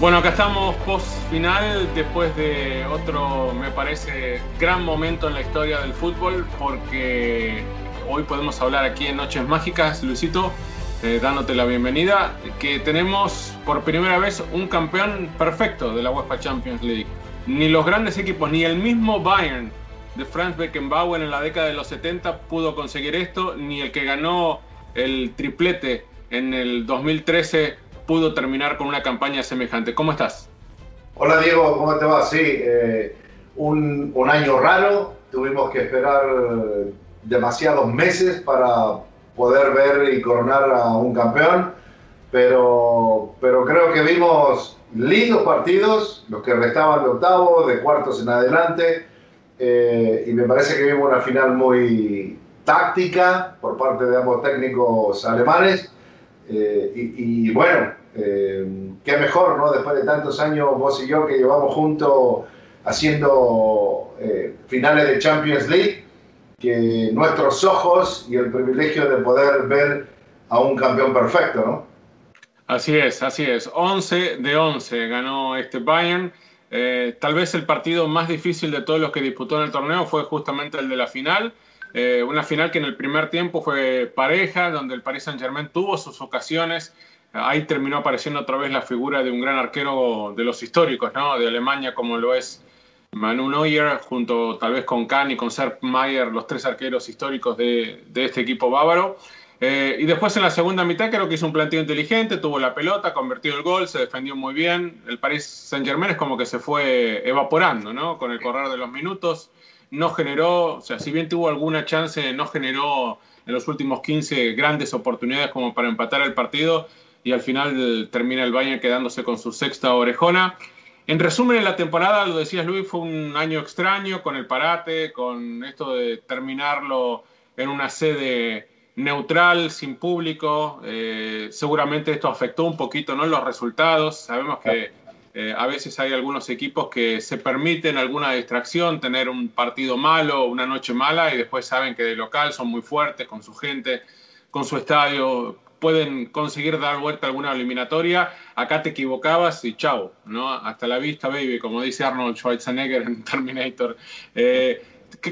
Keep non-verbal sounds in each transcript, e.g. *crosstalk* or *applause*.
Bueno, acá estamos post final después de otro, me parece, gran momento en la historia del fútbol porque hoy podemos hablar aquí en Noches Mágicas, Luisito, eh, dándote la bienvenida, que tenemos por primera vez un campeón perfecto de la UEFA Champions League. Ni los grandes equipos, ni el mismo Bayern de Franz Beckenbauer en la década de los 70 pudo conseguir esto, ni el que ganó el triplete en el 2013 pudo terminar con una campaña semejante. ¿Cómo estás? Hola Diego, ¿cómo te va? Sí, eh, un, un, año raro, tuvimos que esperar demasiados meses para poder ver y coronar a un campeón, pero, pero creo que vimos lindos partidos, los que restaban de octavo, de cuartos en adelante, eh, y me parece que vimos una final muy táctica por parte de ambos técnicos alemanes. Eh, y, y, bueno, eh, qué mejor, ¿no? Después de tantos años, vos y yo que llevamos juntos haciendo eh, finales de Champions League, que nuestros ojos y el privilegio de poder ver a un campeón perfecto, ¿no? Así es, así es. 11 de 11 ganó este Bayern. Eh, tal vez el partido más difícil de todos los que disputó en el torneo fue justamente el de la final. Una final que en el primer tiempo fue pareja, donde el Paris Saint Germain tuvo sus ocasiones, Ahí terminó apareciendo otra vez la figura de un gran arquero de los históricos, ¿no? De Alemania, como lo es Manu Neuer, junto tal vez con Kahn y con Sepp Mayer, los tres arqueros históricos de, este equipo bávaro. Eh, y después en la segunda mitad creo que hizo un planteo inteligente, tuvo la pelota, convirtió el gol, se defendió muy bien. El Paris Saint Germain es como que se fue evaporando, ¿no? Con el correr de los minutos. No generó, o sea, si bien tuvo alguna chance, no generó en los últimos 15 grandes oportunidades como para empatar el partido y al final termina el Bayern quedándose con su sexta orejona. En resumen, en la temporada, lo decías Luis, fue un año extraño con el parate, con esto de terminarlo en una sede neutral, sin público. Eh, seguramente esto afectó un poquito ¿no? los resultados. Sabemos que eh, a veces hay algunos equipos que se permiten alguna distracción, tener un partido malo, una noche mala, y después saben que de local son muy fuertes con su gente, con su estadio, pueden conseguir dar vuelta alguna eliminatoria, acá te equivocabas y chao, ¿no? Hasta la vista, baby, como dice Arnold Schwarzenegger en Terminator. Eh,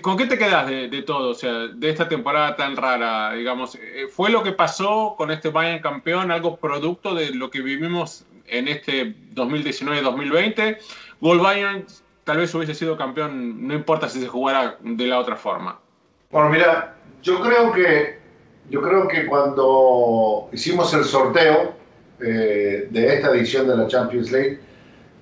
¿Con qué te quedas de, todo? O sea, de esta temporada tan rara, digamos, eh, ¿fue lo que pasó con este Bayern campeón, algo producto de lo que vivimos en este 2019-2020? ¿Gol Bayern tal vez hubiese sido campeón, no importa si se jugara de la otra forma? Bueno, mira, yo creo que yo creo que cuando hicimos el sorteo eh, de esta edición de la Champions League,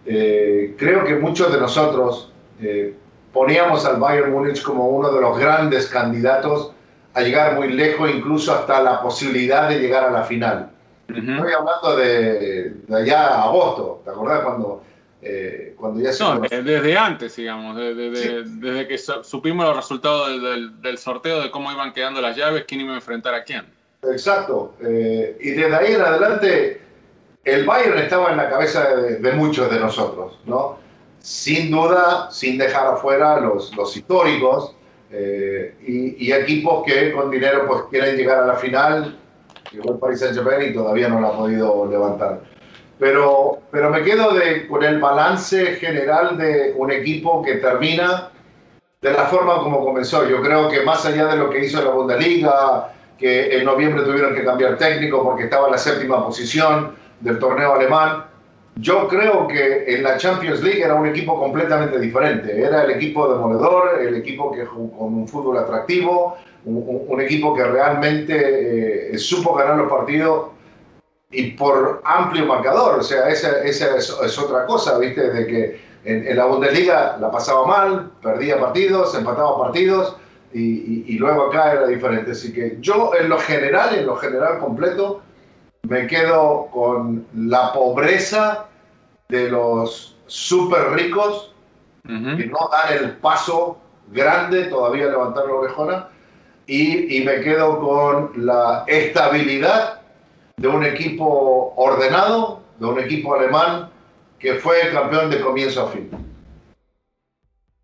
eh, creo que muchos de nosotros, eh, poníamos al Bayern Múnich como uno de los grandes candidatos a llegar muy lejos, incluso hasta la posibilidad de llegar a la final. Estoy hablando de, de, allá a agosto, ¿te acordás cuando, eh, cuando ya se... No, desde antes, digamos, desde, desde que supimos los resultados del, del, sorteo, de cómo iban quedando las llaves, quién iba a enfrentar a quién. Exacto, eh, y desde ahí en adelante el Bayern estaba en la cabeza de, muchos de nosotros, ¿no? Sin duda, sin dejar afuera los, los históricos eh, y, equipos que con dinero pues quieren llegar a la final, llegó el Paris Saint-Germain y todavía no lo ha podido levantar. Pero, pero me quedo de, con el balance general de un equipo que termina de la forma como comenzó. Yo creo que más allá de lo que hizo la Bundesliga, que en noviembre tuvieron que cambiar técnico porque estaba en la séptima posición, del torneo alemán. Yo creo que en la Champions League era un equipo completamente diferente. Era el equipo demoledor, el equipo que jugó con un fútbol atractivo, un, equipo que realmente eh, supo ganar los partidos y por amplio marcador. O sea, esa, esa es, otra cosa, ¿viste? De que en, la Bundesliga la pasaba mal, perdía partidos, empataba partidos y, y luego acá era diferente. Así que yo en lo general, en lo general completo, me quedo con la pobreza de los súper ricos que no dan el paso grande todavía levantar la orejona y, y, me quedo con la estabilidad de un equipo ordenado, de un equipo alemán que fue campeón de comienzo a fin.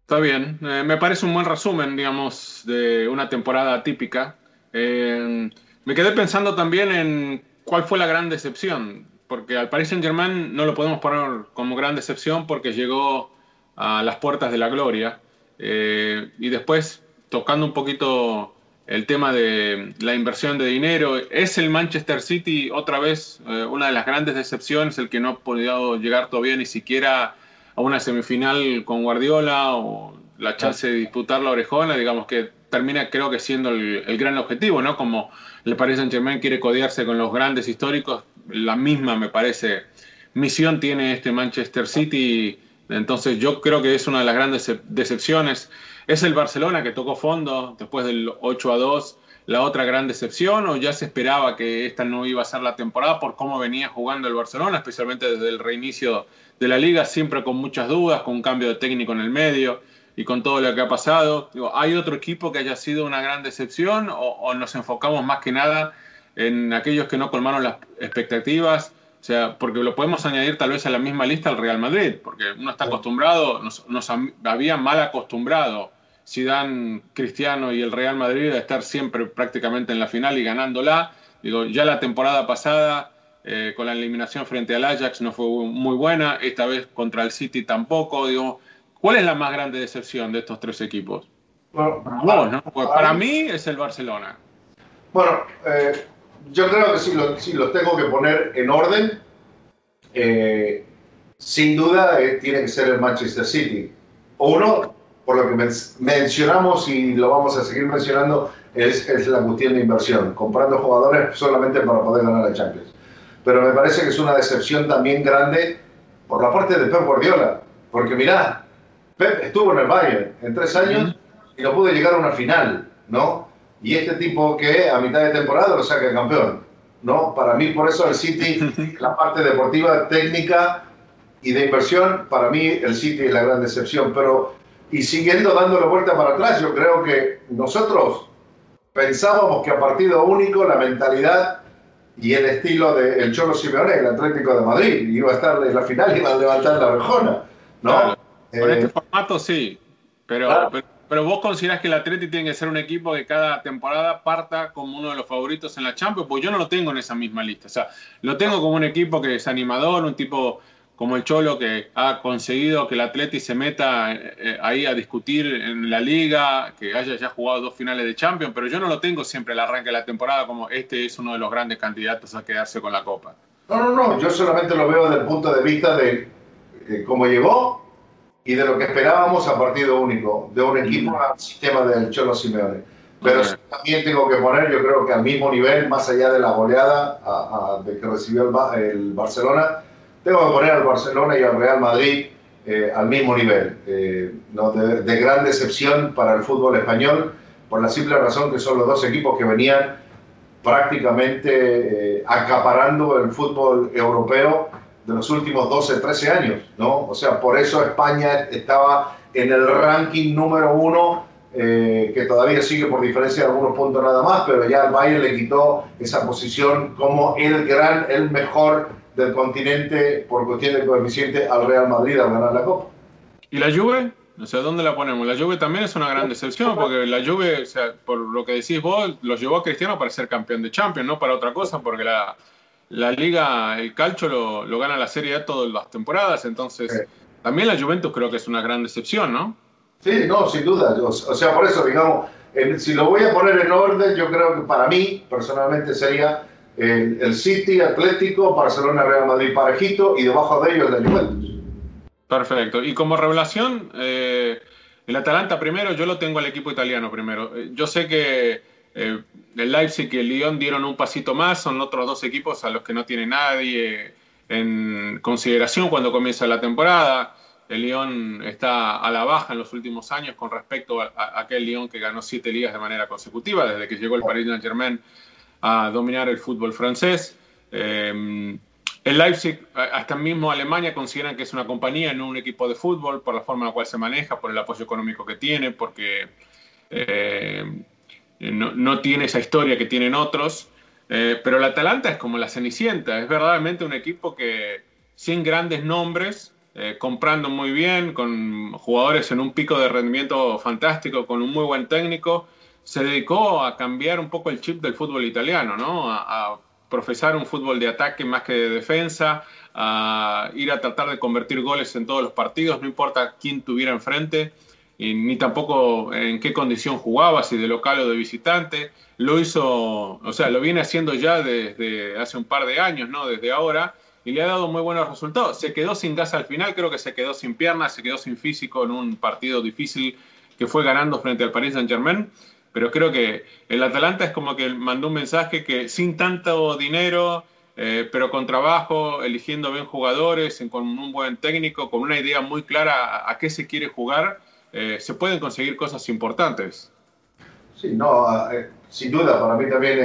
Está bien, eh, me parece un buen resumen, digamos, de una temporada típica. Eh, me quedé pensando también en ¿cuál fue la gran decepción? Porque al Paris Saint Germain no lo podemos poner como gran decepción porque llegó a las puertas de la gloria. Eh, y después, tocando un poquito el tema de la inversión de dinero, ¿es el Manchester City otra vez eh, una de las grandes decepciones, el que no ha podido llegar todavía ni siquiera a una semifinal con Guardiola o la chance de disputar la orejona? Digamos que termina creo que siendo el, el gran objetivo, ¿no? Como el Paris Saint Germain quiere codiarse con los grandes históricos, la misma me parece misión tiene este Manchester City, entonces yo creo que es una de las grandes decepciones. ¿Es el Barcelona que tocó fondo después del 8 a 2 la otra gran decepción o ya se esperaba que esta no iba a ser la temporada por cómo venía jugando el Barcelona, especialmente desde el reinicio de la liga, siempre con muchas dudas, con un cambio de técnico en el medio? y con todo lo que ha pasado. ¿Hay otro equipo que haya sido una gran decepción o, nos enfocamos más que nada en aquellos que no colmaron las expectativas? O sea, porque lo podemos añadir tal vez a la misma lista al Real Madrid, porque uno está acostumbrado, nos, nos había mal acostumbrado Zidane, Cristiano y el Real Madrid a estar siempre prácticamente en la final y ganándola. Digo, ya la temporada pasada eh, con la eliminación frente al Ajax no fue muy buena, esta vez contra el City tampoco. Digo, ¿Cuál es la más grande decepción de estos tres equipos? para, mí es el Barcelona. Bueno, eh, yo creo que si los tengo que poner en orden, eh, sin duda tiene que ser el Manchester City. Uno, por lo que mencionamos y lo vamos a seguir mencionando, es, es, la cuestión de inversión, comprando jugadores solamente para poder ganar la Champions. Pero me parece que es una decepción también grande por la parte de Pep Guardiola, porque mirá, Pep estuvo en el Bayern en tres años y no pudo llegar a una final, ¿no? Y este tipo que a mitad de temporada lo saca campeón, ¿no? Para mí, por eso el City, *laughs* la parte deportiva, técnica y de inversión, para mí el City es la gran decepción. Pero, y siguiendo dándole vuelta para atrás, yo creo que nosotros pensábamos que a partido único la mentalidad y el estilo del Cholo Simeone, el Atlético de Madrid, iba a estar en la final y iba a levantar la rejona, ¿no? Con este eh, formato sí, pero, pero, vos considerás que el Atleti tiene que ser un equipo que cada temporada parta como uno de los favoritos en la Champions, pues yo no lo tengo en esa misma lista. O sea, lo tengo como un equipo que es animador, un tipo como el Cholo que ha conseguido que el Atleti se meta eh, eh, ahí a discutir en la liga, que haya ya jugado dos finales de Champions, pero yo no lo tengo siempre al arranque de la temporada como este es uno de los grandes candidatos a quedarse con la Copa. No, no, no, yo solamente lo veo desde el punto de vista de cómo llegó y de lo que esperábamos a partido único, de un equipo al sistema del Cholo Simeone. Pero también tengo que poner, yo creo que al mismo nivel, más allá de la goleada de que recibió el, Barcelona, tengo que poner al Barcelona y al Real Madrid eh, al mismo nivel. ¿no? de, gran decepción para el fútbol español, por la simple razón que son los dos equipos que venían prácticamente acaparando el fútbol europeo de los últimos 12, 13 años, ¿no? O sea, por eso España estaba en el ranking número uno, eh, que todavía sigue por diferencia de algunos puntos nada más, pero ya el Bayern le quitó esa posición como el gran, el mejor del continente por cuestión de coeficiente al Real Madrid al ganar la Copa. ¿Y la Juve? O sea, ¿dónde la ponemos? La Juve también es una gran decepción, porque la Juve, o sea, por lo que decís vos, los llevó a Cristiano para ser campeón de Champions, no para otra cosa, porque la, la liga, el calcio lo, lo gana la Serie A todas las temporadas, entonces también la Juventus creo que es una gran decepción, ¿no? Sí, no, sin duda. O, sea, por eso, digamos, si lo voy a poner en orden, yo creo que para mí, personalmente, sería el, City, Atlético, Barcelona, Real Madrid, parejito, y debajo de ellos la Juventus. Perfecto. Y como revelación, eh, el Atalanta primero, yo lo tengo al equipo italiano primero. Eh, yo sé que eh, el Leipzig y el Lyon dieron un pasito más, son otros dos equipos a los que no tiene nadie en consideración cuando comienza la temporada. El Lyon está a la baja en los últimos años con respecto a, aquel Lyon que ganó siete ligas de manera consecutiva desde que llegó el Paris Saint-Germain a dominar el fútbol francés. Eh, el Leipzig, hasta mismo Alemania, consideran que es una compañía, no un equipo de fútbol, por la forma en la cual se maneja, por el apoyo económico que tiene, porque eh, eh, no, tiene esa historia que tienen otros, eh, pero el Atalanta es como la Cenicienta, es verdaderamente un equipo que sin grandes nombres, eh, comprando muy bien, con jugadores en un pico de rendimiento fantástico, con un muy buen técnico, se dedicó a cambiar un poco el chip del fútbol italiano, ¿no? a, a profesar un fútbol de ataque más que de defensa, a ir a tratar de convertir goles en todos los partidos, no importa quién tuviera enfrente ni tampoco en qué condición jugaba, si de local o de visitante. Lo hizo, o sea, lo viene haciendo ya desde hace un par de años, ¿no? Desde ahora, y le ha dado muy buenos resultados. Se quedó sin gas al final, creo que se quedó sin piernas, se quedó sin físico en un partido difícil que fue ganando frente al Paris Saint-Germain. Pero creo que el Atalanta es como que mandó un mensaje que sin tanto dinero, eh, pero con trabajo, eligiendo bien jugadores, con un buen técnico, con una idea muy clara a qué se quiere jugar, eh, se pueden conseguir cosas importantes. Sí, no, eh, sin duda, para mí también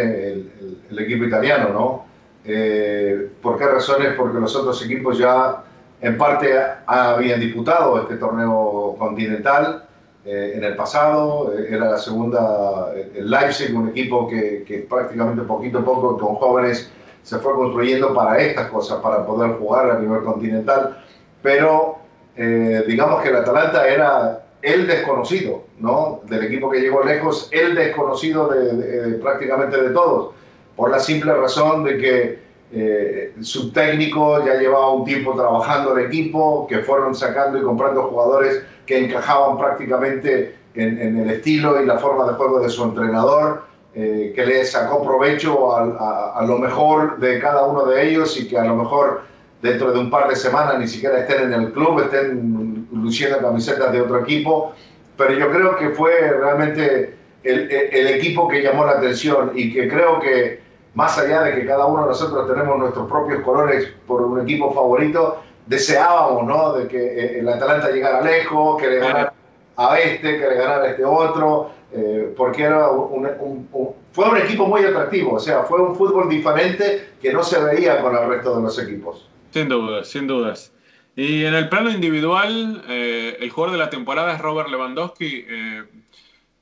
el, equipo italiano, ¿no? Eh, ¿Por qué razones? Porque los otros equipos ya en parte habían disputado este torneo continental en el pasado, era la segunda, el Leipzig, un equipo que, que, prácticamente poquito a poco con jóvenes se fue construyendo para estas cosas, para poder jugar a nivel continental, pero digamos que el Atalanta era el desconocido, ¿no? Del equipo que llegó lejos, el desconocido de, prácticamente de todos, por la simple razón de que eh, su técnico ya llevaba un tiempo trabajando el equipo, que fueron sacando y comprando jugadores que encajaban prácticamente en, el estilo y la forma de juego de su entrenador, eh, que le sacó provecho a, lo mejor de cada uno de ellos y que a lo mejor dentro de un par de semanas ni siquiera estén en el club, estén luciendo camisetas de otro equipo, pero yo creo que fue realmente el, equipo que llamó la atención y que creo que más allá de que cada uno de nosotros tenemos nuestros propios colores por un equipo favorito, deseábamos ¿no? de que eh, el Atalanta llegara lejos, que le ganara a este, que le ganara a este otro, eh, porque era un, fue un equipo muy atractivo, o sea, fue un fútbol diferente que no se veía con el resto de los equipos. Sin dudas, sin dudas. Y en el plano individual, eh, el jugador de la temporada es Robert Lewandowski.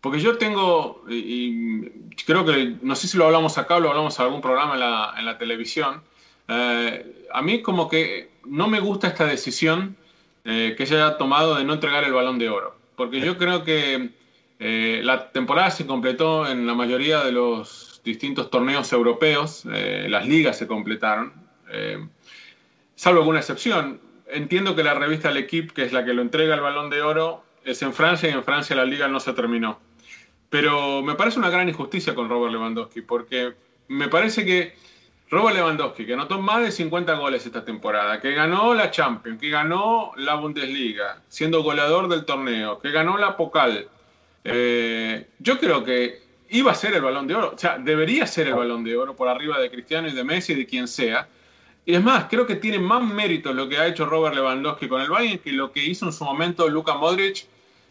Porque yo tengo, y, creo que, no sé si lo hablamos acá o lo hablamos en algún programa en la, televisión, eh, a mí como que no me gusta esta decisión que se haya tomado de no entregar el balón de oro. Porque yo creo que la temporada se completó en la mayoría de los distintos torneos europeos, las ligas se completaron salvo alguna excepción. Entiendo que la revista L'Equipe, que es la que lo entrega el balón de oro, es en Francia y en Francia la liga no se terminó. Pero me parece una gran injusticia con Robert Lewandowski, porque me parece que Robert Lewandowski, que anotó más de 50 goles esta temporada, que ganó la Champions, que ganó la Bundesliga, siendo goleador del torneo, que ganó la Pocal, eh, yo creo que iba a ser el balón de oro, o sea, debería ser el balón de oro por arriba de Cristiano y de Messi y de quien sea, Y es más, creo que tiene más mérito lo que ha hecho Robert Lewandowski con el Bayern que lo que hizo en su momento Luka Modric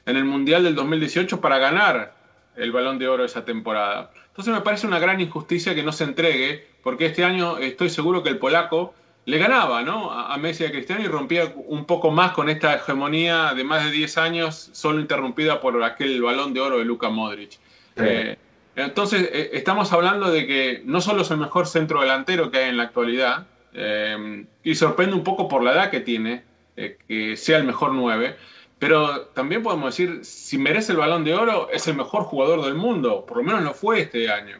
en el Mundial del 2018 para ganar el Balón de Oro esa temporada. Entonces me parece una gran injusticia que no se entregue, porque este año estoy seguro que el polaco le ganaba ¿no? a Messi y a Cristiano y rompía un poco más con esta hegemonía de más de 10 años, solo interrumpida por aquel balón de oro de Luka Modric. Eh, entonces, eh, estamos hablando de que no solo es el mejor centro delantero que hay en la actualidad, eh, y sorprende un poco por la edad que tiene, que sea el mejor 9, pero también podemos decir, si merece el balón de oro, es el mejor jugador del mundo, por lo menos lo fue este año.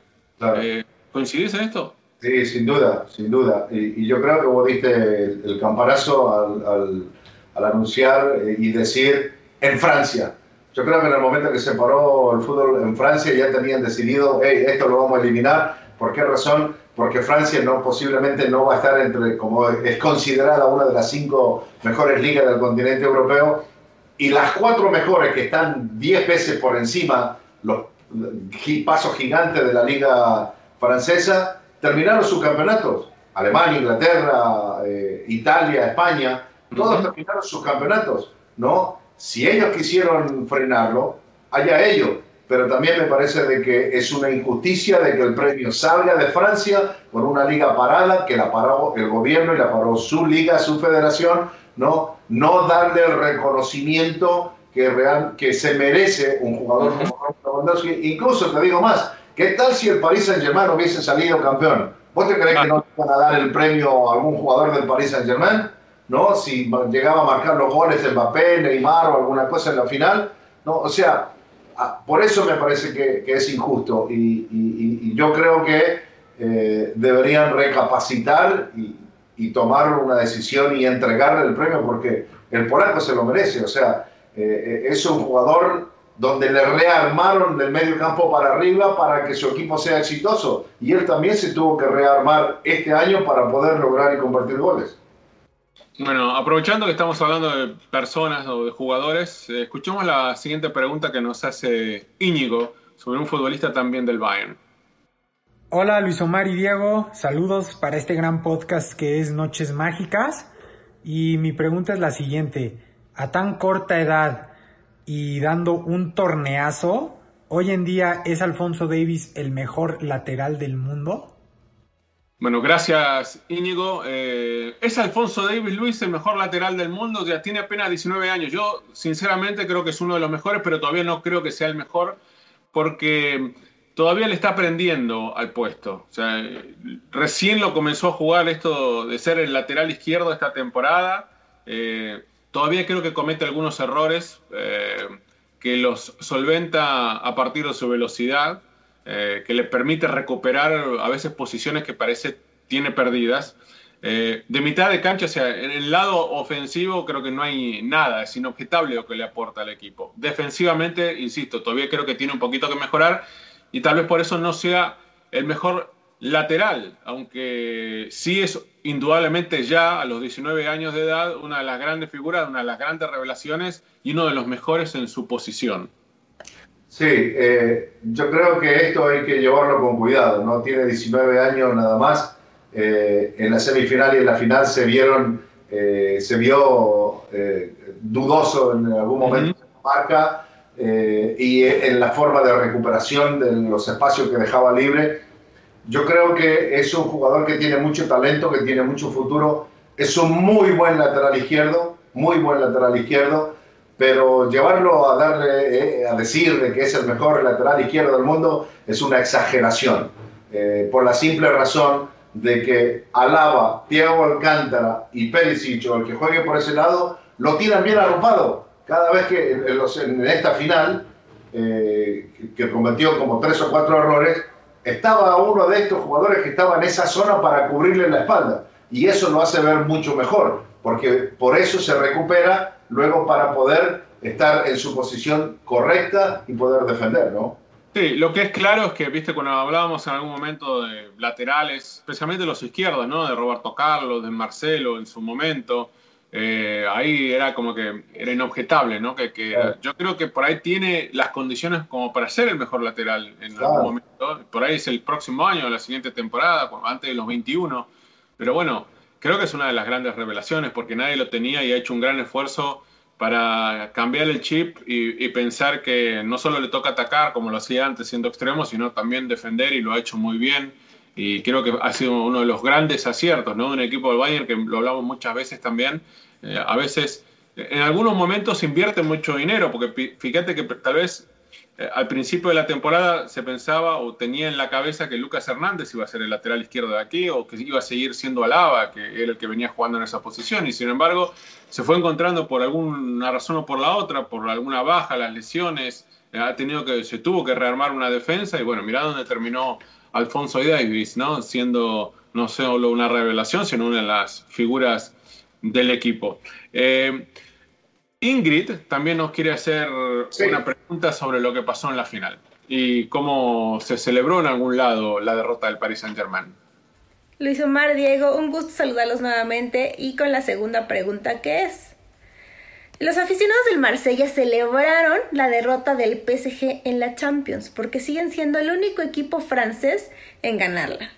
¿Coincidís en esto? Sí, sin duda, sin duda. Y, yo creo que vos diste el, campanazo al, anunciar eh, y decir en Francia. Yo creo que en el momento que se paró el fútbol en Francia ya tenían decidido, hey, esto lo vamos a eliminar. ¿Por qué razón? Porque Francia no, posiblemente no va a estar entre, como es considerada una de las cinco mejores ligas del continente europeo, y las cuatro mejores que están diez veces por encima, los pasos gigantes de la liga francesa, terminaron sus campeonatos. Alemania, Inglaterra, eh, Italia, España, todos terminaron sus campeonatos, ¿no? Si ellos quisieron frenarlo, allá ellos. Pero también me parece de que es una injusticia de que el premio salga de Francia con una liga parada, que la paró el gobierno y la paró su liga, su federación, ¿no? No darle el reconocimiento que, real, que se merece un jugador como Lewandowski. Incluso te digo más, ¿Qué tal si el Paris Saint-Germain hubiese salido campeón? ¿Vos te crees que no van a dar el premio a algún jugador del Paris Saint-Germain? ¿No? Si llegaba a marcar los goles Mbappé, Neymar o alguna cosa en la final. ¿No? O sea, por eso me parece que, es injusto y, yo creo que eh, deberían recapacitar y, tomar una decisión y entregarle el premio porque el polaco se lo merece. O sea, eh, eh, es un jugador donde le rearmaron del medio campo para arriba para que su equipo sea exitoso. Y él también se tuvo que rearmar este año para poder lograr y convertir goles. Bueno, aprovechando que estamos hablando de personas o de jugadores, eh, escuchemos la siguiente pregunta que nos hace Íñigo sobre un futbolista también del Bayern. Hola Luis Omar y Diego, saludos para este gran podcast que es Noches Mágicas. Y mi pregunta es la siguiente, a tan corta edad, y dando un torneazo. Hoy en día es Alfonso Davis el mejor lateral del mundo. Bueno, gracias Íñigo. Eh, ¿Es Alfonso Davis Luis el mejor lateral del mundo? Ya tiene apenas 19 años. Yo sinceramente creo que es uno de los mejores, pero todavía no creo que sea el mejor porque todavía le está aprendiendo al puesto. O sea, recién lo comenzó a jugar esto de ser el lateral izquierdo esta temporada. Eh, Todavía creo que comete algunos errores eh, que los solventa a partir de su velocidad, eh, que le permite recuperar a veces posiciones que parece tiene perdidas. De mitad de cancha, o sea, en el lado ofensivo creo que no hay nada, es inobjetable lo que le aporta al equipo. Defensivamente, insisto, todavía creo que tiene un poquito que mejorar y tal vez por eso no sea el mejor lateral, aunque sí es indudablemente ya a los 19 años de edad una de las grandes figuras, una de las grandes revelaciones y uno de los mejores en su posición. Sí, eh, yo creo que esto hay que llevarlo con cuidado, ¿no? Tiene 19 años nada más. Eh, en la semifinal y en la final se vieron, eh, se vio dudoso en algún momento de la marca y en la forma de recuperación de los espacios que dejaba libre yo creo que es un jugador que tiene mucho talento, que tiene mucho futuro. Es un muy buen lateral izquierdo, muy buen lateral izquierdo, pero llevarlo a darle, eh, a decir de que es el mejor lateral izquierdo del mundo es una exageración. Eh, por la simple razón de que Alaba, Thiago Alcántara y Perisic, o el que juegue por ese lado, lo tiran bien arropado. Cada vez que en, esta final, eh, que cometió como tres o cuatro errores, estaba uno de estos jugadores que estaba en esa zona para cubrirle la espalda. Y eso lo hace ver mucho mejor, porque por eso se recupera luego para poder estar en su posición correcta y poder defender, ¿no? Sí, lo que es claro es que, viste, cuando hablábamos en algún momento de laterales, especialmente los izquierdos, ¿no? De Roberto Carlos, de Marcelo en su momento, eh, ahí era como que era inobjetable, ¿no? Que, Yo creo que por ahí tiene las condiciones como para ser el mejor lateral en algún momento. Por ahí es el próximo año, la siguiente temporada, antes de los 21. Pero bueno, creo que es una de las grandes revelaciones porque nadie lo tenía y ha hecho un gran esfuerzo para cambiar el chip y, pensar que no solo le toca atacar como lo hacía antes siendo extremo, sino también defender y lo ha hecho muy bien. Y creo que ha sido uno de los grandes aciertos, ¿no? Un equipo del Bayern que lo hablamos muchas veces también. Eh, a veces, en algunos momentos invierte mucho dinero, porque fíjate que tal vez eh, al principio de la temporada se pensaba o tenía en la cabeza que Lucas Hernández iba a ser el lateral izquierdo de aquí o que iba a seguir siendo Alaba, que era el que venía jugando en esa posición. Y sin embargo, se fue encontrando por alguna razón o por la otra, por alguna baja, las lesiones, eh, ha tenido que, se tuvo que rearmar una defensa. Y bueno, mirá dónde terminó Alfonso Davis, ¿no? Siendo no solo una revelación, sino una de las figuras del equipo. Eh, Ingrid también nos quiere hacer una pregunta sobre lo que pasó en la final y cómo se celebró en algún lado la derrota del Paris Saint-Germain. Luis Omar, Diego, un gusto saludarlos nuevamente y con la segunda pregunta que es. Los aficionados del Marsella celebraron la derrota del PSG en la Champions porque siguen siendo el único equipo francés en ganarla.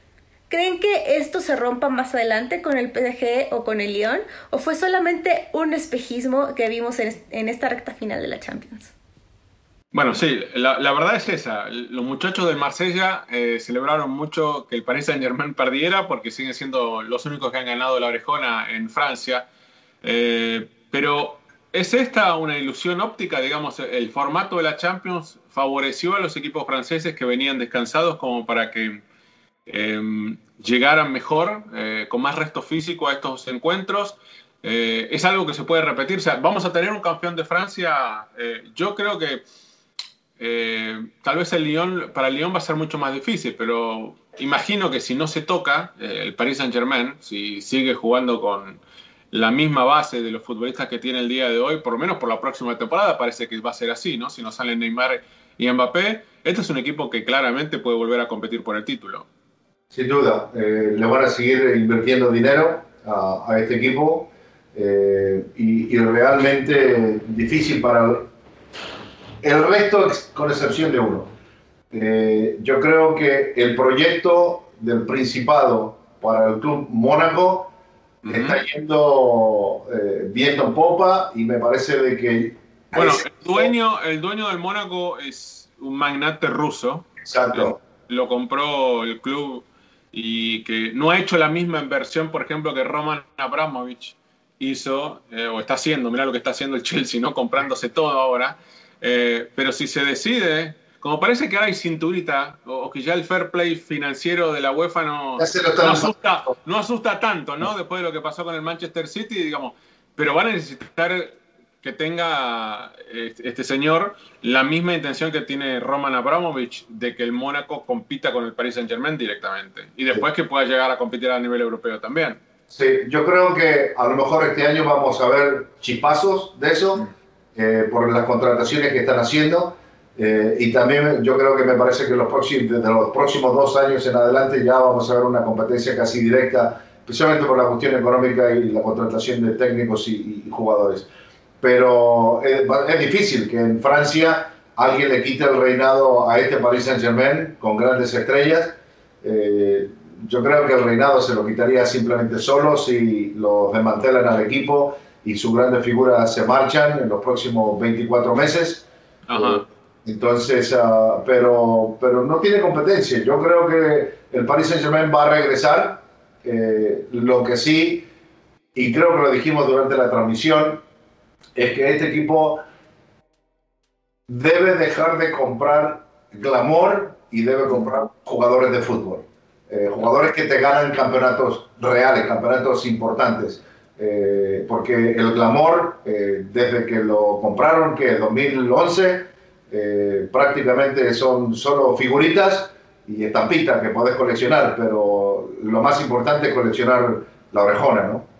¿Creen que esto se rompa más adelante con el PSG o con el Lyon? ¿O fue solamente un espejismo que vimos en, esta recta final de la Champions? Bueno, sí, la, verdad es esa. Los muchachos del Marsella eh, celebraron mucho que el Paris Saint-Germain perdiera porque siguen siendo los únicos que han ganado la orejona en Francia. Eh, pero ¿es esta una ilusión óptica? Digamos, el formato de la Champions favoreció a los equipos franceses que venían descansados como para que Em, llegaran mejor, eh, con más resto físico a estos encuentros. Eh, es algo que se puede repetir. O sea, vamos a tener un campeón de Francia. Eh, yo creo que tal vez el Lyon, para el Lyon va a ser mucho más difícil, pero imagino que si no se toca el Paris Saint Germain, si sigue jugando con la misma base de los futbolistas que tiene el día de hoy, por lo menos por la próxima temporada, parece que va a ser así, ¿no? Si no salen Neymar y Mbappé, este es un equipo que claramente puede volver a competir por el título. Sin duda, eh, le van a seguir invirtiendo dinero a, este equipo eh, y, realmente difícil para el, resto, con excepción de uno. Eh, yo creo que el proyecto del Principado para el Club Mónaco está yendo viento en popa y me parece de que... Bueno, el dueño, el dueño del Mónaco es un magnate ruso. Exacto. Lo compró el club y que no ha hecho la misma inversión, por ejemplo, que Roman Abramovich hizo, eh, o está haciendo, mira lo que está haciendo el *laughs* Chelsea, ¿no? Comprándose todo ahora. Eh, pero si se decide, como parece que ahora hay cinturita, o, que ya el fair play financiero de la UEFA no, asusta, no asusta tanto, ¿no? Después de lo que pasó con el Manchester City, digamos, pero van a necesitar que tenga este señor la misma intención que tiene Roman Abramovich de que el Mónaco compita con el Paris Saint Germain directamente y después que pueda llegar a competir a nivel europeo también. Sí, yo creo que a lo mejor este año vamos a ver chispazos de eso eh, por las contrataciones que están haciendo eh, y también yo creo que me parece que los próximos, desde los próximos dos años en adelante ya vamos a ver una competencia casi directa, especialmente por la cuestión económica y la contratación de técnicos y, y jugadores pero es, difícil que en Francia alguien le quite el reinado a este Paris Saint-Germain con grandes estrellas. Eh, yo creo que el reinado se lo quitaría simplemente solo si lo desmantelan al equipo y sus grandes figuras se marchan en los próximos 24 meses. Eh, entonces, ah, pero, pero no tiene competencia. Yo creo que el Paris Saint-Germain va a regresar. Eh, lo que sí, y creo que lo dijimos durante la transmisión, es que este equipo debe dejar de comprar glamour y debe comprar jugadores de fútbol. Eh, jugadores que te ganan campeonatos reales, campeonatos importantes. Eh, porque el glamour, eh, desde que lo compraron, que en 2011, prácticamente son solo figuritas y estampitas que podés coleccionar, pero lo más importante es coleccionar la orejona, ¿no?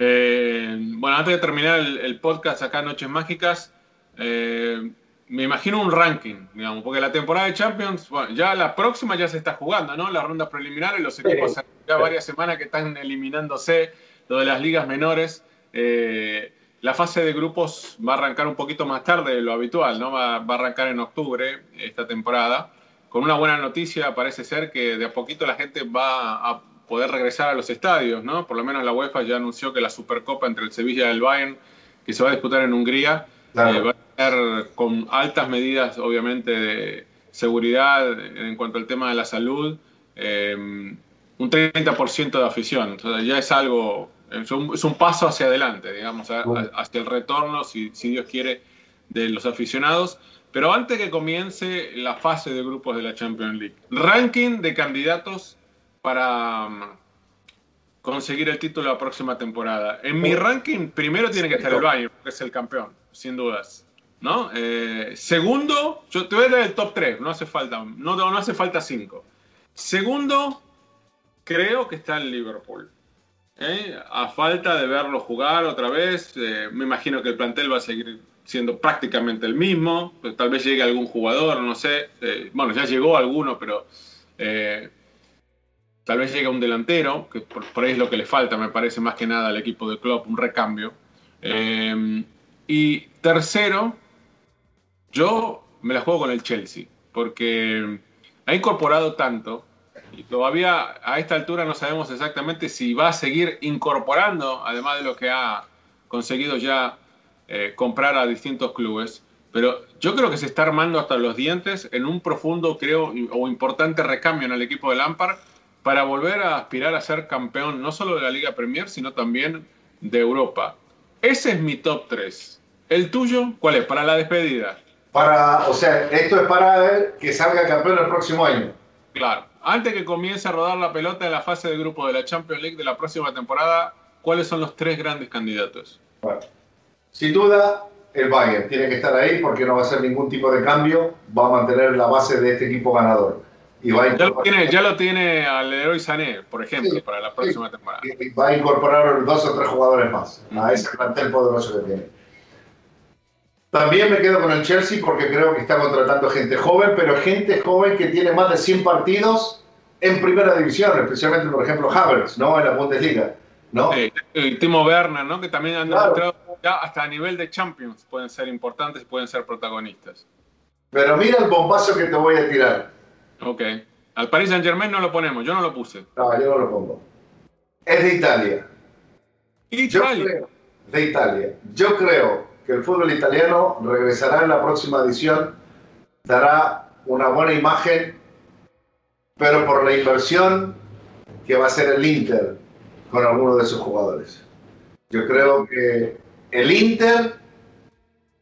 Eh, bueno, antes de terminar el, podcast acá Noches Mágicas, eh, me imagino un ranking, digamos, porque la temporada de Champions, bueno, ya la próxima ya se está jugando, ¿no? Las rondas preliminares, los equipos ya varias semanas que están eliminándose, lo de las ligas menores. Eh, la fase de grupos va a arrancar un poquito más tarde de lo habitual, ¿no? Va, va, a arrancar en octubre esta temporada. Con una buena noticia, parece ser que de a poquito la gente va a poder regresar a los estadios, ¿no? Por lo menos la UEFA ya anunció que la Supercopa entre el Sevilla y el Bayern, que se va a disputar en Hungría, eh, va a ser con altas medidas, obviamente, de seguridad en cuanto al tema de la salud, eh, un 30% de afición. Entonces ya es algo, es un, paso hacia adelante, digamos, hacia el retorno, si, si Dios quiere, de los aficionados. Pero antes que comience la fase de grupos de la Champions League, ranking de candidatos para um, conseguir el título la próxima temporada. En mi ranking, primero tiene que estar el Bayern, que es el campeón, sin dudas. ¿no? Eh, segundo, yo te voy a dar el top 3, no hace falta, no, no hace falta 5. Segundo, creo que está el Liverpool. ¿eh? A falta de verlo jugar otra vez, eh, me imagino que el plantel va a seguir siendo prácticamente el mismo. Tal vez llegue algún jugador, no sé. Bueno, ya llegó alguno, pero tal vez llegue un delantero, que por, ahí es lo que le falta, me parece más que nada al equipo de Klopp, un recambio. Eh, y tercero, yo me la juego con el Chelsea, porque ha incorporado tanto y todavía a esta altura no sabemos exactamente si va a seguir incorporando, además de lo que ha conseguido ya eh, comprar a distintos clubes, pero yo creo que se está armando hasta los dientes en un profundo, creo, o importante recambio en el equipo de Lampard para volver a aspirar a ser campeón no solo de la Liga Premier, sino también de Europa. Ese es mi top 3. ¿El tuyo cuál es? Para la despedida. Para, o sea, esto es para que salga campeón el próximo año. Claro. Antes que comience a rodar la pelota en la fase de grupo de la Champions League de la próxima temporada, ¿cuáles son los tres grandes candidatos? Bueno. Sin duda, el Bayern tiene que estar ahí porque no va a hacer ningún tipo de cambio, va a mantener la base de este equipo ganador. Y va ya, lo tiene, ya lo tiene al Leroy Sané, por ejemplo, para la próxima temporada. Y va a incorporar dos o tres jugadores más a ese plantel poderoso que tiene. También me quedo con el Chelsea porque creo que está contratando gente joven, pero gente joven que tiene más de 100 partidos en primera división, especialmente, por ejemplo, Havertz, ¿no? En la Bundesliga, ¿no? Sí, Timo Werner, ¿no? Que también han demostrado ya hasta a nivel de Champions pueden ser importantes y pueden ser protagonistas. Pero mira el bombazo que te voy a tirar. Ok. Al Paris Saint Germain no lo ponemos, yo no lo puse. No, yo no lo pongo. Es de Italia. Italia. de Italia. Yo creo que el fútbol italiano regresará en la próxima edición, dará una buena imagen, pero por la inversión que va a hacer el Inter con algunos de sus jugadores. Yo creo que el Inter,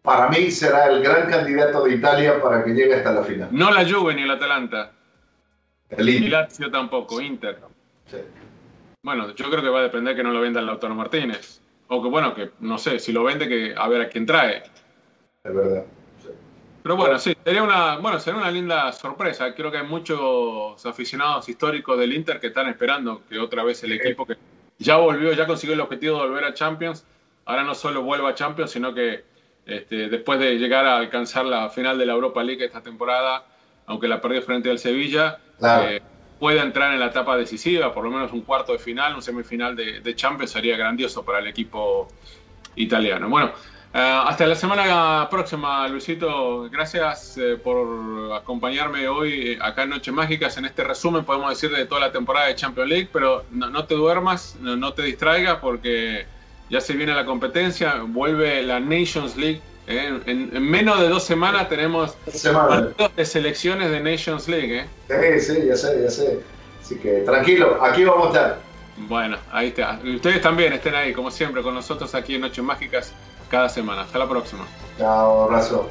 para mí, será el gran candidato de Italia para que llegue hasta la final. No la Juve ni el Atalanta. El Inter. Ni Lazio tampoco, Inter. Bueno, yo creo que va a depender que no lo venda el Lautaro Martínez. O que, bueno, que no sé, si lo vende, que a ver a quién trae. Es verdad. Pero bueno, sí, sería una, bueno, sería una linda sorpresa. Creo que hay muchos aficionados históricos del Inter que están esperando que otra vez el equipo que ya volvió, ya consiguió el objetivo de volver a Champions, ahora no solo vuelva a Champions, sino que este, después de llegar a alcanzar la final de la Europa League esta temporada, aunque la perdió frente al Sevilla, eh, puede entrar en la etapa decisiva, por lo menos un cuarto de final, un semifinal de, de Champions sería grandioso para el equipo italiano. Bueno, eh, hasta la semana próxima, Luisito. Gracias eh, por acompañarme hoy acá en Noches Mágicas en este resumen, podemos decir, de toda la temporada de Champions League. Pero no, te duermas, no, te distraigas porque ya se viene la competencia, vuelve la Nations League. ¿eh? En, menos de dos semanas tenemos partidos de selecciones de Nations League. ¿eh? Sí, sí, ya sé, ya sé. Así que tranquilo, aquí vamos a estar. Bueno, ahí está. Ustedes también estén ahí, como siempre, con nosotros aquí en Noches Mágicas cada semana. Hasta la próxima. Chao, abrazo.